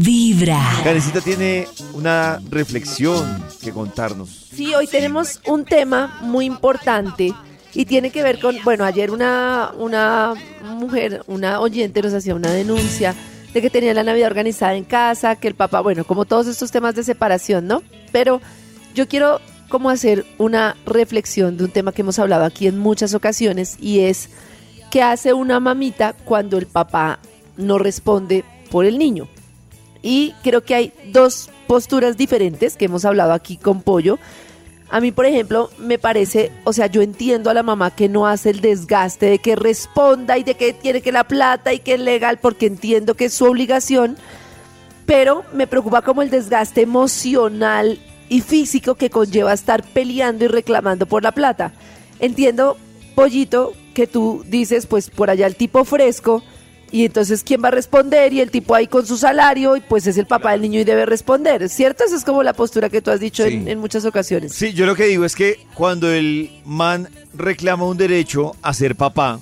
Vibra. Karencita tiene una reflexión que contarnos. Sí, hoy tenemos un tema muy importante y tiene que ver con, bueno, ayer una, una mujer, una oyente nos hacía una denuncia de que tenía la Navidad organizada en casa, que el papá, bueno, como todos estos temas de separación, ¿no? Pero yo quiero como hacer una reflexión de un tema que hemos hablado aquí en muchas ocasiones y es qué hace una mamita cuando el papá no responde por el niño. Y creo que hay dos posturas diferentes que hemos hablado aquí con Pollo. A mí, por ejemplo, me parece, o sea, yo entiendo a la mamá que no hace el desgaste de que responda y de que tiene que la plata y que es legal, porque entiendo que es su obligación, pero me preocupa como el desgaste emocional y físico que conlleva estar peleando y reclamando por la plata. Entiendo, Pollito, que tú dices, pues por allá el tipo fresco, y entonces quién va a responder y el tipo ahí con su salario y pues es el papá del niño y debe responder, ¿cierto? Esa es como la postura que tú has dicho Sí. en, en muchas ocasiones. Sí, yo lo que digo es que cuando el man reclama un derecho a ser papá,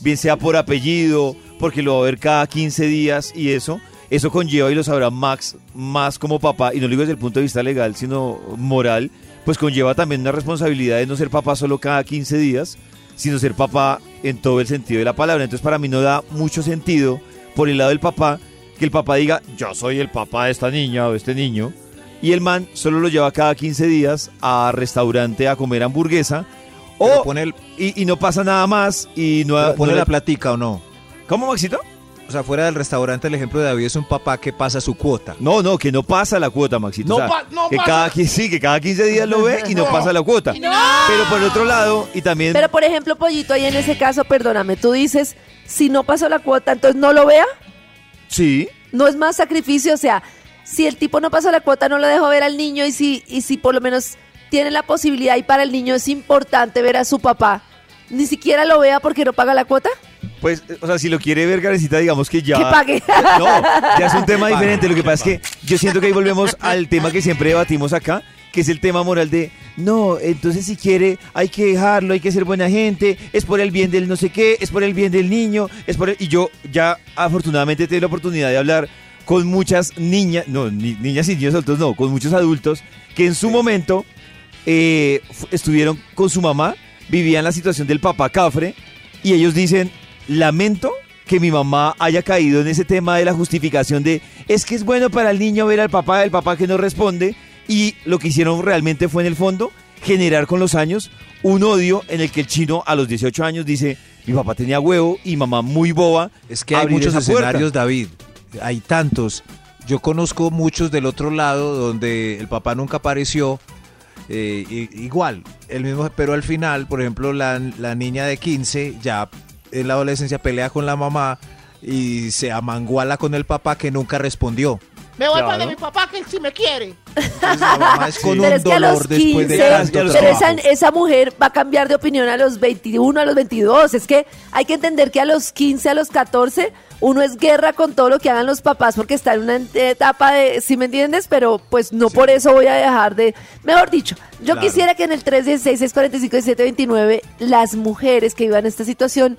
bien sea por apellido, porque lo va a ver cada 15 días y eso, eso conlleva y lo sabrá Max más como papá, y no lo digo desde el punto de vista legal, sino moral, pues conlleva también una responsabilidad de no ser papá solo cada 15 días, sino ser papá en todo el sentido de la palabra. Entonces para mí no da mucho sentido por el lado del papá que el papá diga, yo soy el papá de esta niña o de este niño, y el man solo lo lleva cada 15 días a restaurante a comer hamburguesa. O, pone, el- y, y no pasa nada más y no, pero pone no le- la platica o no. ¿Cómo, Maxito? O sea, fuera del restaurante, el ejemplo de David es un papá que pasa su cuota. No, no, que no pasa la cuota, Maxito. No O sea, pa- no que pasa. cada, sí, que cada 15 días lo ve y no, No. pasa la cuota. Pero por el otro lado, y también... Pero por ejemplo, Pollito, ahí en ese caso, perdóname, tú dices, si no pasó la cuota, entonces no lo vea, sí, no es más sacrificio, o sea, si el tipo no pasó la cuota, no lo dejó ver al niño y si, y si por lo menos tiene la posibilidad y para el niño es importante ver a su papá, ni siquiera lo vea porque no paga la cuota, pues, eh, o sea, si lo quiere ver, Karencita, digamos que ya... que pague. No, ya es un tema diferente. Lo que pasa es que yo siento que ahí volvemos al tema que siempre debatimos acá, que es el tema moral de, no, entonces si quiere hay que dejarlo, hay que ser buena gente, es por el bien del no sé qué, es por el bien del niño, es por el... Y yo ya afortunadamente tengo la oportunidad de hablar con muchas niñas, no, ni- niñas y niños adultos, no, con muchos adultos que en su momento eh, estuvieron con su mamá, vivían la situación del papá cafre y ellos dicen, lamento que mi mamá haya caído en ese tema de la justificación de es que es bueno para el niño ver al papá, el papá que no responde y lo que hicieron realmente fue en el fondo generar con los años un odio en el que el chino a los 18 años dice mi papá tenía huevo y mamá muy boba. Es que hay muchos esa puerta". escenarios, David. Hay tantos. Yo conozco muchos del otro lado donde el papá nunca apareció. eh, igual, el mismo, pero al final, por ejemplo, la, la niña de 15 ya en la adolescencia pelea con la mamá y se amanguala con el papá que nunca respondió. Me voy Claro. para mi papá que él sí me quiere. Entonces, la mamá es con Pero un es que a los dolor después de 15, tanto ya los pero esa, mujer va a cambiar de opinión a los 21, a los 22. Es que hay que entender que a los 15, a los 14, uno es guerra con todo lo que hagan los papás porque está en una etapa de, si me entiendes? Pero pues no por eso voy a dejar de... Mejor dicho, yo Claro. quisiera que en el 316, 645 y 729 las mujeres que vivan esta situación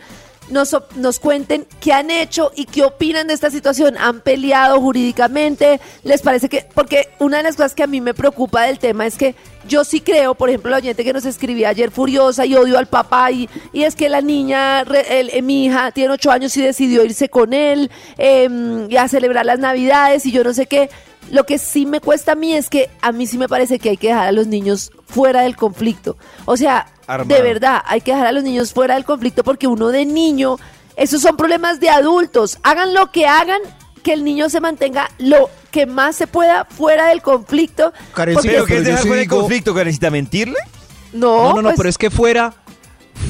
nos, nos cuenten qué han hecho y qué opinan de esta situación. ¿Han peleado jurídicamente? ¿Les parece que.? Porque una de las cosas que a mí me preocupa del tema es que yo sí creo, por ejemplo, la oyente que nos escribía ayer furiosa y odio al papá, y, y es que la niña, re- el- eh, mi hija, tiene ocho años y decidió irse con él em, y a celebrar las navidades y yo no sé qué. Lo que sí me cuesta a mí es que a mí sí me parece que hay que dejar a los niños fuera del conflicto. O sea, Armado. de verdad, hay que dejar a los niños fuera del conflicto porque uno de niño, esos son problemas de adultos. Hagan lo que hagan, que el niño se mantenga lo que más se pueda fuera del conflicto. Karencita, porque- Pero que pero es dejar fuera el digo- conflicto, Karencita, mentirle. no, No, no, no, pues, pero es que fuera,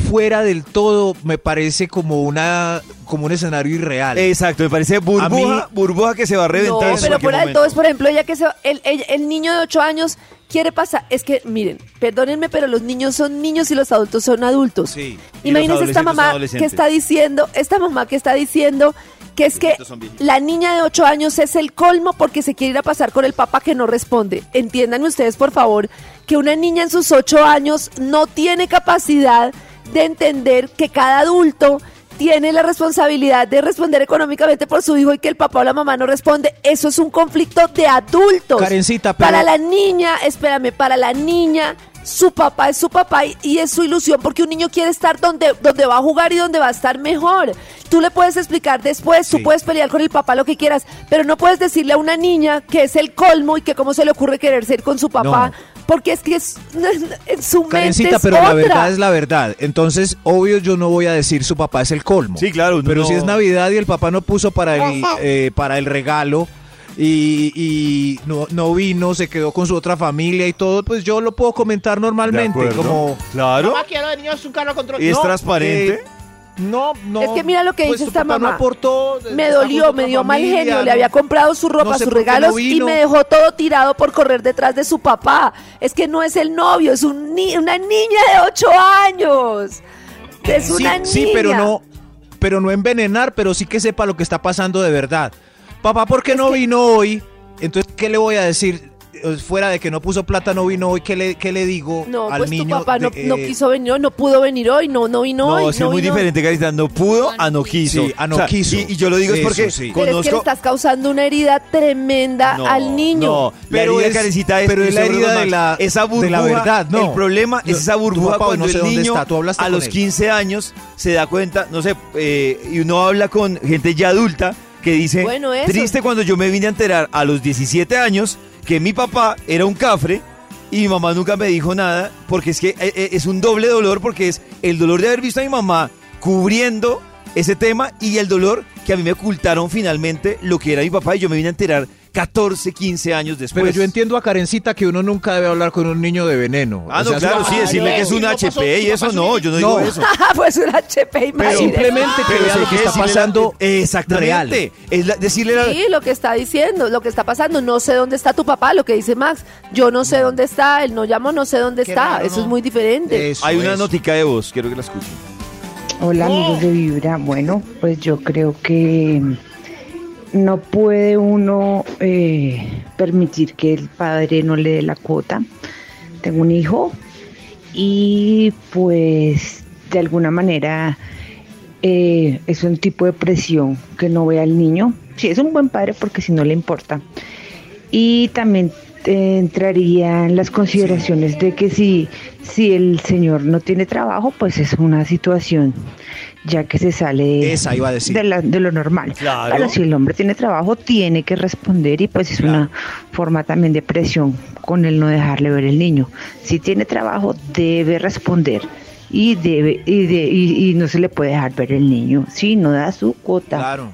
fuera del todo me parece como una, como un escenario irreal. Exacto, me parece burbuja, mí- burbuja que se va a reventar. No, pero fuera del todo es, por ejemplo, ella que se, el, el- el niño de 8 años quiere pasar. Es que, miren, perdónenme, pero los niños son niños y los adultos son adultos. Sí. Imagínense esta mamá que está diciendo, esta mamá que está diciendo que es que la niña de 8 años es el colmo porque se quiere ir a pasar con el papá que no responde. Entiendan ustedes, por favor, que una niña en sus 8 años no tiene capacidad de entender que cada adulto tiene la responsabilidad de responder económicamente por su hijo y que el papá o la mamá no responde, eso es un conflicto de adultos. Karencita, pero- Para la niña, espérame, para la niña, su papá es su papá y, y es su ilusión porque un niño quiere estar donde, donde va a jugar y donde va a estar mejor. Tú le puedes explicar después, tú Sí. puedes pelear con el papá lo que quieras, pero no puedes decirle a una niña que es el colmo y que cómo se le ocurre querer ser con su papá, porque es que es, en su mente Karencita, es pero la verdad es la verdad. Entonces, obvio, yo no voy a decir su papá es el colmo. Sí, claro, Pero no- si es Navidad y el papá no puso para el, eh, para el regalo y, y no, no vino, se quedó con su otra familia y todo, pues yo lo puedo comentar normalmente. Como, Claro. Mamá, quiero de niño es un carro control. Y es No, transparente. eh, no, no. Es que mira lo que pues dice esta mamá. No aportó, Me está dolió, me dio mal genio. Le había comprado su ropa, no sé sus regalos y me dejó todo tirado por correr detrás de su papá. Es que no es el novio, es un ni- una niña de 8 años. Es Sí, una niña. sí, pero no, pero no envenenar, pero sí que sepa lo que está pasando de verdad. Papá, ¿por qué no vino hoy? Entonces, ¿qué le voy a decir? Eh, Fuera de que no puso plata, no vino hoy, ¿qué le, qué le digo No, al pues niño? tu papá no, de- no eh, quiso venir hoy, no pudo venir hoy, no, no vino hoy. No, es que no es muy vino. diferente, Carita. No pudo a no quiso. Sí, a no O sea, quiso. Y, y yo lo digo es porque sí. Pero es que le conozco... estás causando una herida tremenda No, al niño. No, la Pero herida, es- es, pero es yo la herida de la- esa de burbuja, la verdad, no. El problema es esa burbuja papá, cuando no sé el dónde niño está, tú hablaste a los él. 15 años se da cuenta, no sé, eh, y uno habla con gente ya adulta que dice, Bueno, triste cuando yo me vine a enterar a los 17 años que mi papá era un cafre y mi mamá nunca me dijo nada, porque es que eh, eh, es un doble dolor, porque es el dolor de haber visto a mi mamá cubriendo ese tema y el dolor que a mí me ocultaron finalmente lo que era mi papá. Y yo me vine a enterar 14, 15 años después. Pero yo entiendo a Karencita que uno nunca debe hablar con un niño de veneno. Ah, O no, sea, claro, sí, decirle no, que es un no pasó, HP y eso no, yo no digo No. eso. pues un HP, Pero imagínate. simplemente que Pero vea lo que está pasando exactamente. real. Es la- decirle la, Sí, lo que está diciendo, lo que está pasando. No sé dónde está tu papá, lo que dice Max. Yo no sé dónde está, él no llamó, no sé dónde Qué está. raro, Eso ¿no? es muy diferente. Eso, Hay una eso. notica de voz, quiero que la escuchen. Hola amigos de Vibra. Bueno, pues yo creo que no puede uno eh, permitir que el padre no le dé la cuota. Tengo un hijo y pues de alguna manera eh, es un tipo de presión que no ve al niño. Sí, es un buen padre porque si no le importa. Y también eh, entraría en las consideraciones de que si, si el señor no tiene trabajo, pues es una situación ya que se sale Esa iba a decir. de, la- de lo normal. Claro. Pero si el hombre tiene trabajo, tiene que responder y pues es una forma también de presión con el no dejarle ver el niño. Si tiene trabajo, debe responder y debe y, de, y, y no se le puede dejar ver el niño si no da su cuota. Claro.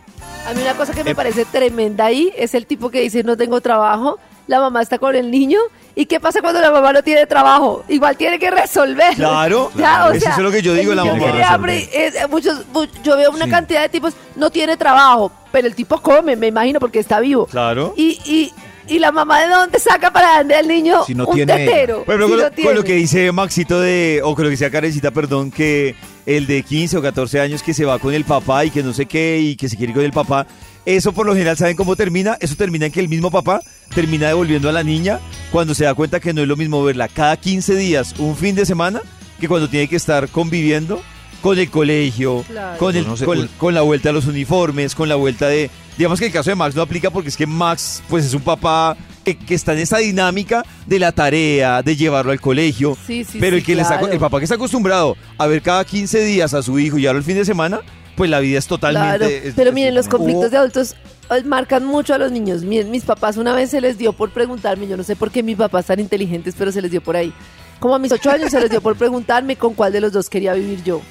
A mí una cosa que me Eh, parece tremenda ahí es el tipo que dice no tengo trabajo, la mamá está con el niño. ¿Y qué pasa cuando la mamá no tiene trabajo? Igual tiene que resolver. Claro, o eso es lo que yo digo, la mamá es- muchos, mu- yo veo una Sí. cantidad de tipos, no tiene trabajo, pero el tipo come, me imagino, porque está vivo. Claro. Y, y, y la mamá de dónde saca para darle al niño Si no un tiene tetero. Si con, no lo, con lo tiene. que dice Maxito de, o con lo que decía Karencita, perdón, que el de 15 o 14 años que se va con el papá y que no sé qué y que se quiere ir con el papá, eso por lo general, ¿saben cómo termina? Eso termina en que el mismo papá termina devolviendo a la niña cuando se da cuenta que no es lo mismo verla cada 15 días, un fin de semana, que cuando tiene que estar conviviendo con el colegio, Claro. con, el, No sé, con, la vuelta a los uniformes, con la vuelta de... Digamos que el caso de Max no aplica porque es que Max pues es un papá que, que está en esa dinámica de la tarea, de llevarlo al colegio. Sí, sí, pero sí, el, que le está- claro. el papá que está acostumbrado a ver cada 15 días a su hijo y ahora el fin de semana, pues la vida es totalmente... Claro, es- pero miren, los conflictos de adultos eh, marcan mucho a los niños. Miren, mis papás una vez se les dio por preguntarme, yo no sé por qué mis papás tan inteligentes, pero se les dio por ahí. Como a mis ocho años se les dio por preguntarme con cuál de los dos quería vivir yo.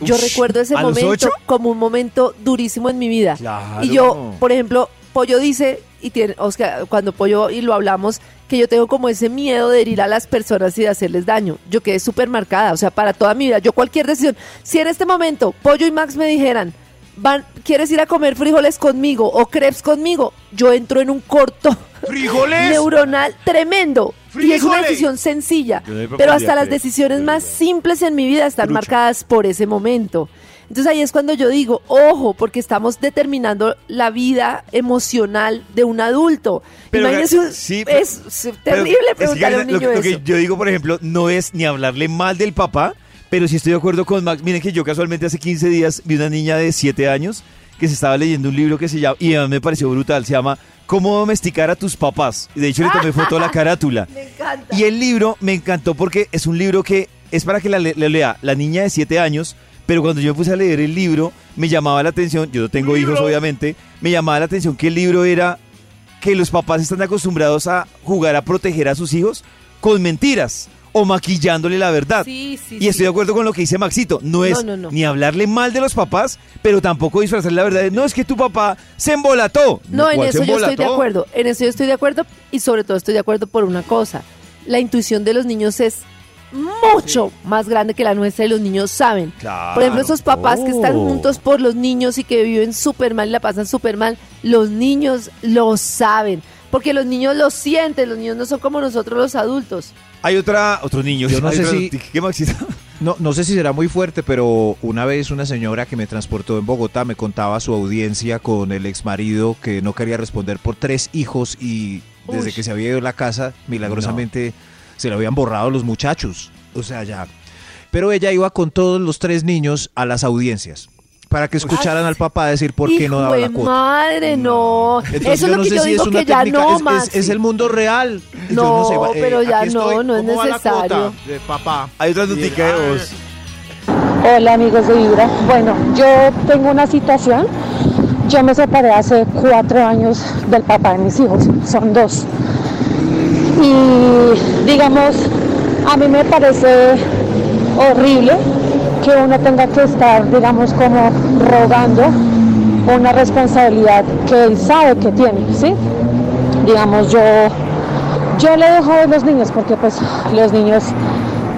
Yo Ush, recuerdo ese ¿a los momento como un momento durísimo en mi vida. Claro. Y yo, por ejemplo, Pollo dice, y tiene, Oscar, cuando Pollo y lo hablamos, que yo tengo como ese miedo de herir a las personas y de hacerles daño. Yo quedé súper marcada, o sea, para toda mi vida. Yo cualquier decisión, si en este momento Pollo y Max me dijeran, van, ¿quieres ir a comer frijoles conmigo o crepes conmigo? Yo entro en un corto ¡Frijoles! neuronal tremendo. Y es una decisión sencilla. Pero hasta las decisiones más simples en mi vida están Trucha. marcadas por ese momento. Entonces ahí es cuando yo digo, ojo, porque estamos determinando la vida emocional de un adulto. Pero, Imagínense, un- sí, pero- es, es Pero terrible es que, preguntarle a un niño lo que eso. yo digo, por ejemplo, no es ni hablarle mal del papá, Pero sí estoy de acuerdo con Max. Miren que yo casualmente hace 15 días vi una niña de 7 años que se estaba leyendo un libro que se llama, y a mí me pareció brutal, se llama Cómo domesticar a tus papás. De hecho le tomé foto a la carátula. Me encanta. Y el libro me encantó porque es un libro que es para que la, la lea la niña de 7 años, pero cuando yo me puse a leer el libro, me llamaba la atención, yo no tengo hijos obviamente, me llamaba la atención que el libro era que los papás están acostumbrados a jugar a proteger a sus hijos con mentiras o maquillándole la verdad. Sí, sí, Y estoy sí. de acuerdo con lo que dice Maxito. No es no, no. ni hablarle mal de los papás, pero tampoco disfrazar la verdad. No es que tu papá se embolató. No, en ¿Cuál eso yo estoy de acuerdo. En eso yo estoy de acuerdo y sobre todo estoy de acuerdo por una cosa. La intuición de los niños es mucho más grande que la nuestra y los niños saben. Claro. Por ejemplo, esos papás que están Oh. juntos por los niños y que viven súper mal y la pasan súper mal, los niños lo saben. Porque los niños lo sienten, los niños no son como nosotros los adultos. Hay otra, otro niño. Yo no sé si- noticia. ¿Qué Maxito? No, no sé si será muy fuerte, pero una vez una señora que me transportó en Bogotá me contaba su audiencia con el ex marido que no quería responder por tres hijos y desde Uy. que se había ido de la casa, milagrosamente se le habían borrado los muchachos. O sea, ya. Pero ella iba con todos los tres niños a las audiencias para que escucharan al papá decir por qué no daba la cuota. madre, no. Entonces, Eso es lo no que sé yo si digo es una que ya técnica, no, es- es, el mundo real. No, sé, eh, pero ya no, estoy. no es ¿Cómo va la necesario. de papá? Hay otra noticia de Ah, voz. Hola amigos de Vibra. Bueno, yo tengo una situación. Yo me separé hace cuatro años del papá de mis hijos, son dos. Y digamos, a mí me parece horrible que uno tenga que estar, digamos, como rogando una responsabilidad que él sabe que tiene, ¿sí? Digamos, yo, yo le dejo de los niños porque pues los niños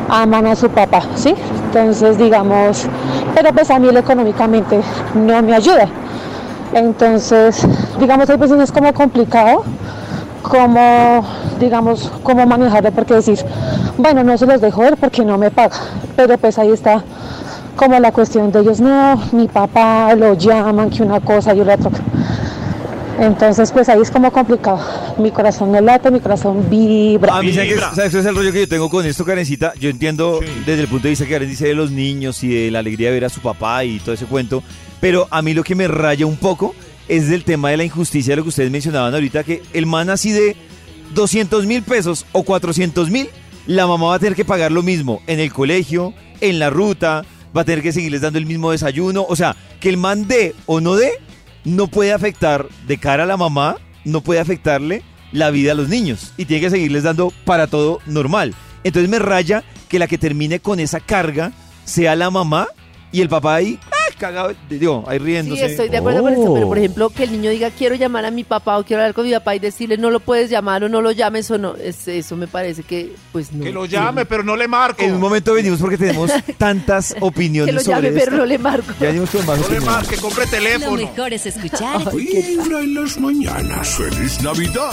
aman a su papá, ¿sí? Entonces, digamos, pero pues a mí económicamente no me ayuda. Entonces, digamos, hay veces es como complicado, como, digamos, cómo manejarlo, porque decir, bueno, no se los dejo ver porque no me paga, pero pues ahí está como la cuestión de ellos, no, mi papá lo llaman, que una cosa y la otra. Entonces, pues ahí es como complicado. Mi corazón no late, mi corazón vibra. A mí, ¿sabes. ¿sabes es el rollo que yo tengo con esto, Karencita? Yo entiendo desde el punto de vista que Karen dice de los niños y de la alegría de ver a su papá y todo ese cuento, pero a mí lo que me raya un poco es del tema de la injusticia de lo que ustedes mencionaban ahorita, que el man así de 200 mil pesos o 400 mil, la mamá va a tener que pagar lo mismo en el colegio, en la ruta, va a tener que seguirles dando el mismo desayuno, o sea, que el man dé o no dé, no puede afectar de cara a la mamá, no puede afectarle la vida a los niños y tiene que seguirles dando para todo normal. Entonces me raya que la que termine con esa carga sea la mamá y el papá ahí, ¡ah, cagado! Digo, ahí Sí, riéndose. estoy de acuerdo con esto, pero por ejemplo, que el niño diga quiero llamar a mi papá o quiero hablar con mi papá y decirle no lo puedes llamar o no lo llames o no, es, eso me parece que pues no. Que lo llame, pero no le marco. En un momento venimos porque tenemos tantas opiniones que lo sobre llame, pero esto. no le marco. Ya venimos con más No le marque, compre Lo teléfono. mejor es escuchar Vibra en las mañanas. Feliz Navidad.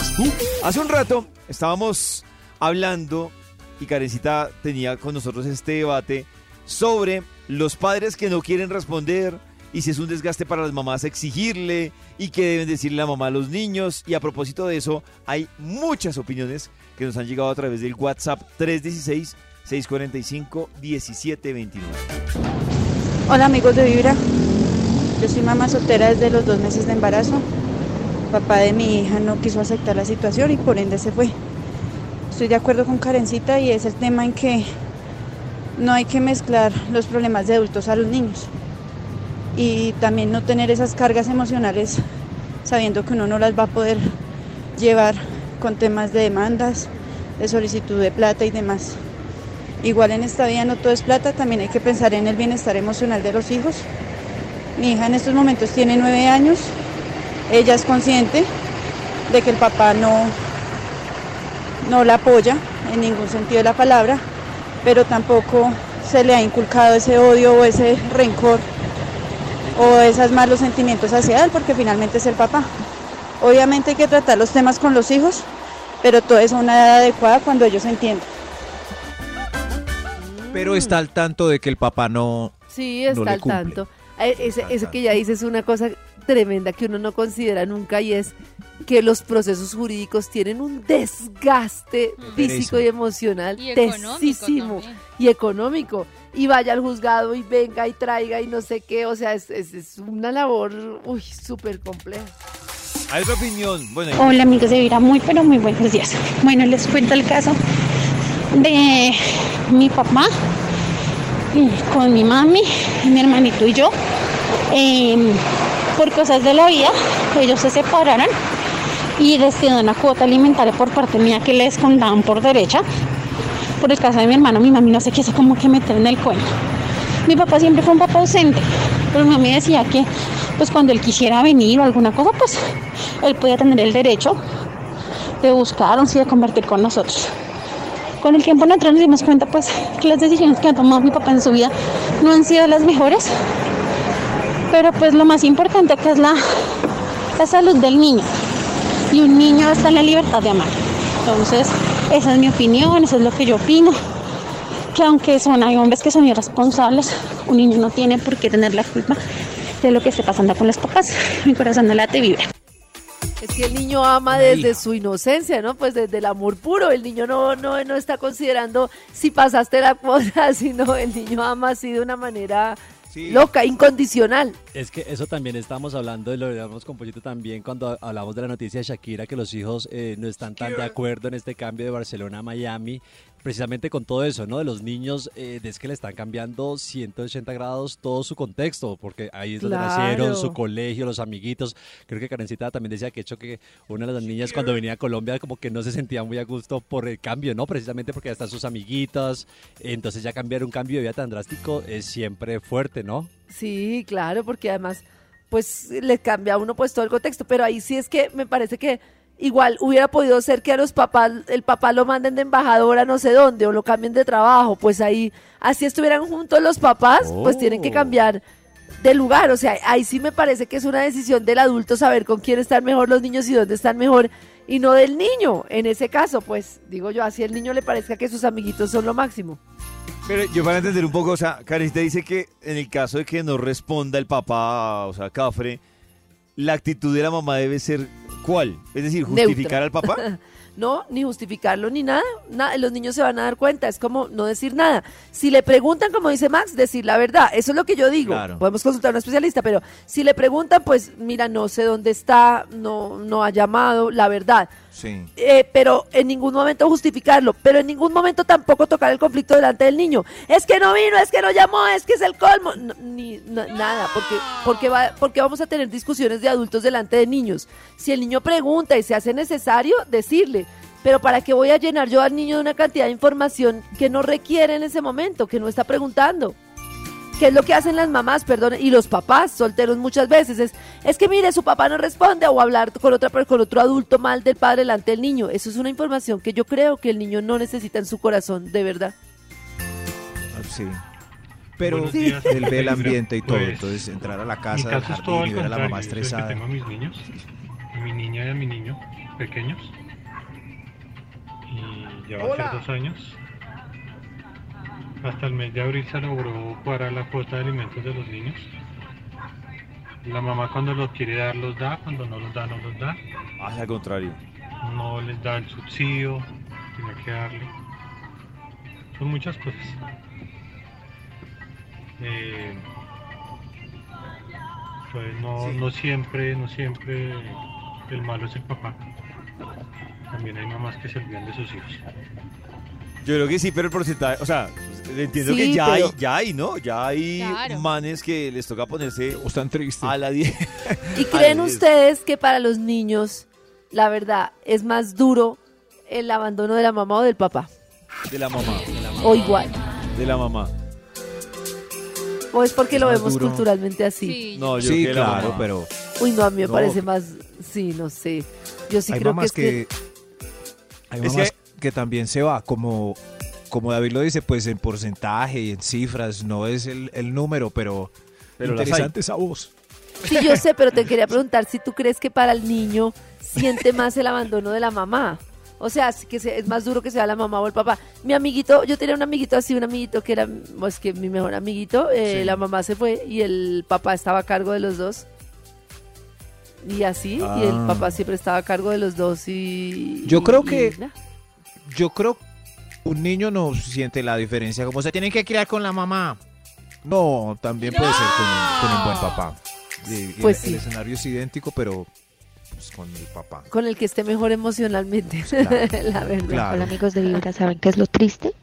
Hace un rato estábamos hablando y Karencita tenía con nosotros este debate sobre los padres que no quieren responder y si es un desgaste para las mamás exigirle y qué deben decirle la mamá a los niños. Y a propósito de eso, hay muchas opiniones que nos han llegado a través del WhatsApp 316-645-1729. Hola amigos de Vibra, yo soy mamá soltera desde los dos meses de embarazo. Papá de mi hija no quiso aceptar la situación y por ende se fue. Estoy de acuerdo con Karencita y es el tema en que no hay que mezclar los problemas de adultos a los niños y también no tener esas cargas emocionales sabiendo que uno no las va a poder llevar con temas de demandas, de solicitud de plata y demás. Igual en esta vida no todo es plata, también hay que pensar en el bienestar emocional de los hijos. Mi hija en estos momentos tiene nueve años, ella es consciente de que el papá no, no la apoya en ningún sentido de la palabra, pero tampoco se le ha inculcado ese odio o ese rencor o esos malos sentimientos hacia él, porque finalmente es el papá. Obviamente hay que tratar los temas con los hijos, pero todo es a una edad adecuada cuando ellos entiendan. Pero está al tanto de que el papá no. Sí, no está le al cumple. tanto. Eh, Ese, eso que ya dices es una cosa tremenda que uno no considera nunca y es que los procesos jurídicos tienen un desgaste físico y emocional Y económico tesísimo y económico. y vaya al juzgado y venga y traiga y no sé qué. O sea, es, es- es una labor, uy, súper compleja. Hay otra opinión. Bueno, Hola amigos de Vira, muy pero muy buenos días. Bueno, les cuento el caso de mi papá y con mi mami, mi hermanito y yo. Eh, por cosas de la vida, ellos se separaron y destinó una cuota alimentaria por parte mía que les contaban por derecha. Por el caso de mi hermano, mi mami no se quiso como que meter en el cuento. Mi papá siempre fue un papá ausente, pero mi mami decía que pues cuando él quisiera venir o alguna cosa, pues él podía tener el derecho de buscarnos y de convertir con nosotros. Con el tiempo nosotros nos dimos cuenta pues que las decisiones que ha tomado mi papá en su vida no han sido las mejores, pero pues lo más importante que es la, la salud del niño. Y un niño está en la libertad de amar. Entonces, esa es mi opinión, eso es lo que yo opino. Que aunque son, hay hombres que son irresponsables, un niño no tiene por qué tener la culpa de lo que esté pasando con los papás. Mi corazón no late vibra. Es que el niño ama desde su inocencia, ¿no? Pues desde el amor puro. El niño no, no, no está considerando si pasaste la cuota, sino el niño ama así de una manera loca, incondicional. Es que eso también estamos hablando, y lo hablamos con Pollito también cuando hablamos de la noticia de Shakira, que los hijos eh, no están tan de acuerdo en este cambio de Barcelona a Miami, precisamente con todo eso, ¿no? De los niños, eh, es que le están cambiando 180 grados todo su contexto, porque ahí es donde Claro. nacieron, su colegio, los amiguitos. Creo que Karencita también decía que hecho que una de las niñas cuando venía a Colombia como que no se sentía muy a gusto por el cambio, ¿no? Precisamente porque ya están sus amiguitas, entonces ya cambiar un cambio de vida tan drástico es siempre fuerte, ¿no? Sí, claro, porque además, pues le cambia a uno pues todo el contexto, pero ahí sí es que me parece que igual hubiera podido ser que a los papás, el papá lo manden de embajador a no sé dónde o lo cambien de trabajo, pues ahí, así estuvieran juntos los papás, pues tienen que Oh. cambiar de lugar, o sea, ahí sí me parece que es una decisión del adulto saber con quién están mejor los niños y dónde están mejor y no del niño, en ese caso, pues digo yo, así el niño le parezca que sus amiguitos son lo máximo. Pero yo para entender un poco, o sea, Karencita dice que en el caso de que no responda el papá, o sea, Cafre, la actitud de la mamá debe ser ¿cuál? Es decir, justificar al papá. No, ni justificarlo ni nada. nada. Los niños se van a dar cuenta. Es como no decir nada. Si le preguntan, como dice Max, decir la verdad. Eso es lo que yo digo. Claro. Podemos consultar a un especialista, pero si le preguntan, pues mira, no sé dónde está, no, no ha llamado, la verdad. Eh, pero en ningún momento justificarlo, pero en ningún momento tampoco tocar el conflicto delante del niño. Es que no vino, es que no llamó, es que es el colmo. No, ni na- nada, porque, porque, va, porque vamos a tener discusiones de adultos delante de niños. Si el niño pregunta y se hace necesario, decirle. Pero ¿para qué voy a llenar yo al niño de una cantidad de información que no requiere en ese momento, que no está preguntando? ¿Qué es lo que hacen las mamás, perdón, y los papás solteros muchas veces? Es, es que mire, su papá no responde o hablar con, otra, con otro adulto mal del padre delante del niño. Eso es una información que yo creo que el niño no necesita en su corazón, de verdad. Ah, Sí. Pero días, él ve el ambiente y todo, Pues, entonces entrar a la casa del es jardín y ver a la mamá que estresada. tengo a mis niños, a mi niña y a mi niño pequeños, y ya va a ser dos años. Hasta el mes de abril se logró cuadrar la cuota de alimentos de los niños. La mamá cuando los quiere dar los da, cuando no los da no los da. Ah, al contrario. No les da el subsidio, tiene que darle. Son muchas cosas. Eh, pues no, no siempre, no siempre el malo es el papá. También hay mamás que se olvidan de sus hijos. Yo creo que sí, pero el porcentaje, o sea, entiendo Sí, que ya pero- hay, ya hay, ¿no? Ya hay Claro. manes que les toca ponerse Están tristes. a la 10. ¿Y creen A la 10. ustedes que para los niños, la verdad, es más duro el abandono de la mamá o del papá? De la mamá. O igual. De la mamá. ¿O es porque Es lo vemos duro. culturalmente así? Sí, No, yo Sí, que claro, pero Uy, no, a mí me No. parece más... Sí, no sé. Yo sí hay creo que mamás es que... que, hay Es mamás que... también se va, como, como David lo dice, pues en porcentaje y en cifras, no es el, el número, pero, Pero interesante esa voz. Sí, yo sé, pero te quería preguntar si tú crees que para el niño siente más el abandono de la mamá. O sea, que es más duro que sea la mamá o el papá. Mi amiguito, yo tenía un amiguito así, un amiguito que era, pues que mi mejor amiguito, eh, Sí. la mamá se fue y el papá estaba a cargo de los dos. Y así, y el Ah. papá siempre estaba a cargo de los dos y... Yo creo y- que- y. Yo creo un niño no siente la diferencia, como se tienen que criar con la mamá. No, también puede ser con un, con un buen papá. Pues el, el sí. escenario es idéntico, pero pues, con el papá. Con el que esté mejor emocionalmente, Claro. la verdad. Claro. Hola amigos de Vibra, ¿saben qué es lo triste?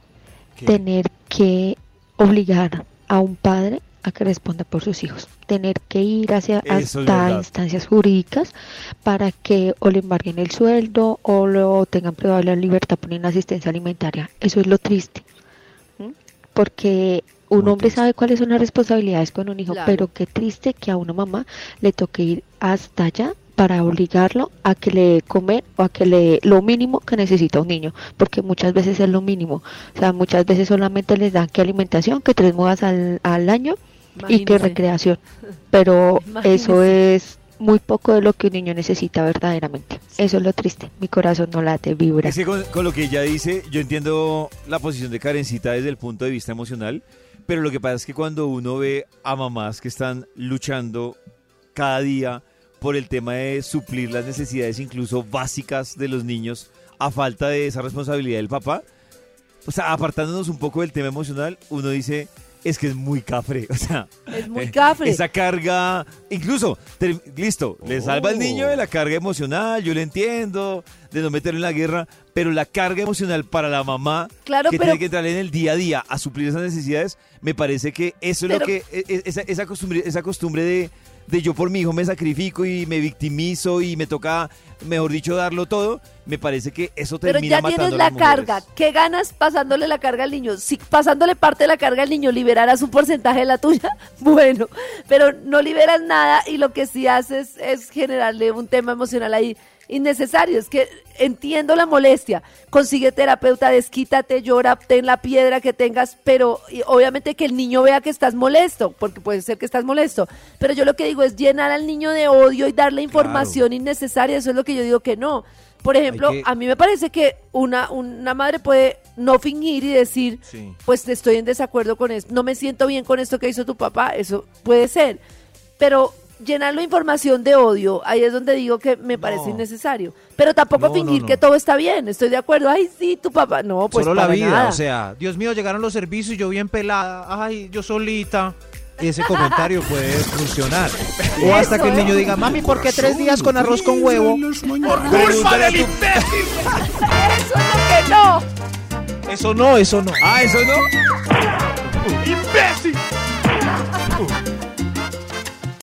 ¿Qué? Tener que obligar a un padre a que responda por sus hijos. Tener que ir hacia Eso hasta instancias jurídicas para que o le embarguen el sueldo o lo tengan privado de la libertad por inasistencia alimentaria. Eso es lo triste. ¿m? Porque un Muy hombre triste. sabe cuáles son las responsabilidades con un hijo, Claro. pero qué triste que a una mamá le toque ir hasta allá para obligarlo a que le dé comer o a que le dé lo mínimo que necesita un niño, porque muchas veces es lo mínimo. O sea, muchas veces solamente les dan que alimentación, que tres mudas al, al año y que Imagínese. recreación. Pero Imagínese. eso es muy poco de lo que un niño necesita verdaderamente. Eso es lo triste. Mi corazón no late, vibra. Es que con, con lo que ella dice, yo entiendo la posición de Karencita desde el punto de vista emocional, pero lo que pasa es que cuando uno ve a mamás que están luchando cada día por el tema de suplir las necesidades incluso básicas de los niños a falta de esa responsabilidad del papá, o sea, apartándonos un poco del tema emocional, uno dice, es que es muy cafre, o sea, Es muy eh, cafre. Esa carga, incluso, listo, le salva al niño de la carga emocional, yo lo entiendo, de no meterlo en la guerra, pero la carga emocional para la mamá Claro, que pero- tiene que entrar en el día a día a suplir esas necesidades, me parece que eso es lo que, e- e- esa, esa costumbre, esa costumbre de, de yo por mi hijo me sacrifico y me victimizo y me toca, mejor dicho, darlo todo, me parece que eso Pero termina ya matando tienes a la mujeres. carga. ¿Qué ganas pasándole la carga al niño? Si pasándole parte de la carga al niño liberarás un porcentaje de la tuya, bueno, pero no liberas nada y lo que sí haces es generarle un tema emocional ahí innecesario. Es que entiendo la molestia. Consigue terapeuta, desquítate, llora, ten la piedra que tengas, pero y obviamente que el niño vea que estás molesto, porque puede ser que estás molesto. Pero yo lo que digo es llenar al niño de odio y darle información innecesaria. Eso es lo que yo digo que no. Por ejemplo, que- a mí me parece que una, una madre puede no fingir y decir, Sí. pues estoy en desacuerdo con esto, no me siento bien con esto que hizo tu papá, eso puede ser. Pero llenarlo de información de odio, ahí es donde digo que me parece innecesario. Pero tampoco No, fingir no, no. que todo está bien, estoy de acuerdo, ay sí, tu papá, no, pues Solo la vida, nada. o sea, Dios mío, llegaron los servicios y yo bien pelada, ay, yo solita. Ese comentario puede funcionar. O hasta que el niño diga, mami, ¿por qué tres días con arroz con huevo? Mañanas. ¡Culpa del imbécil! Eso es lo que no. Eso no, eso no. Ah, eso no. ¡Imbécil!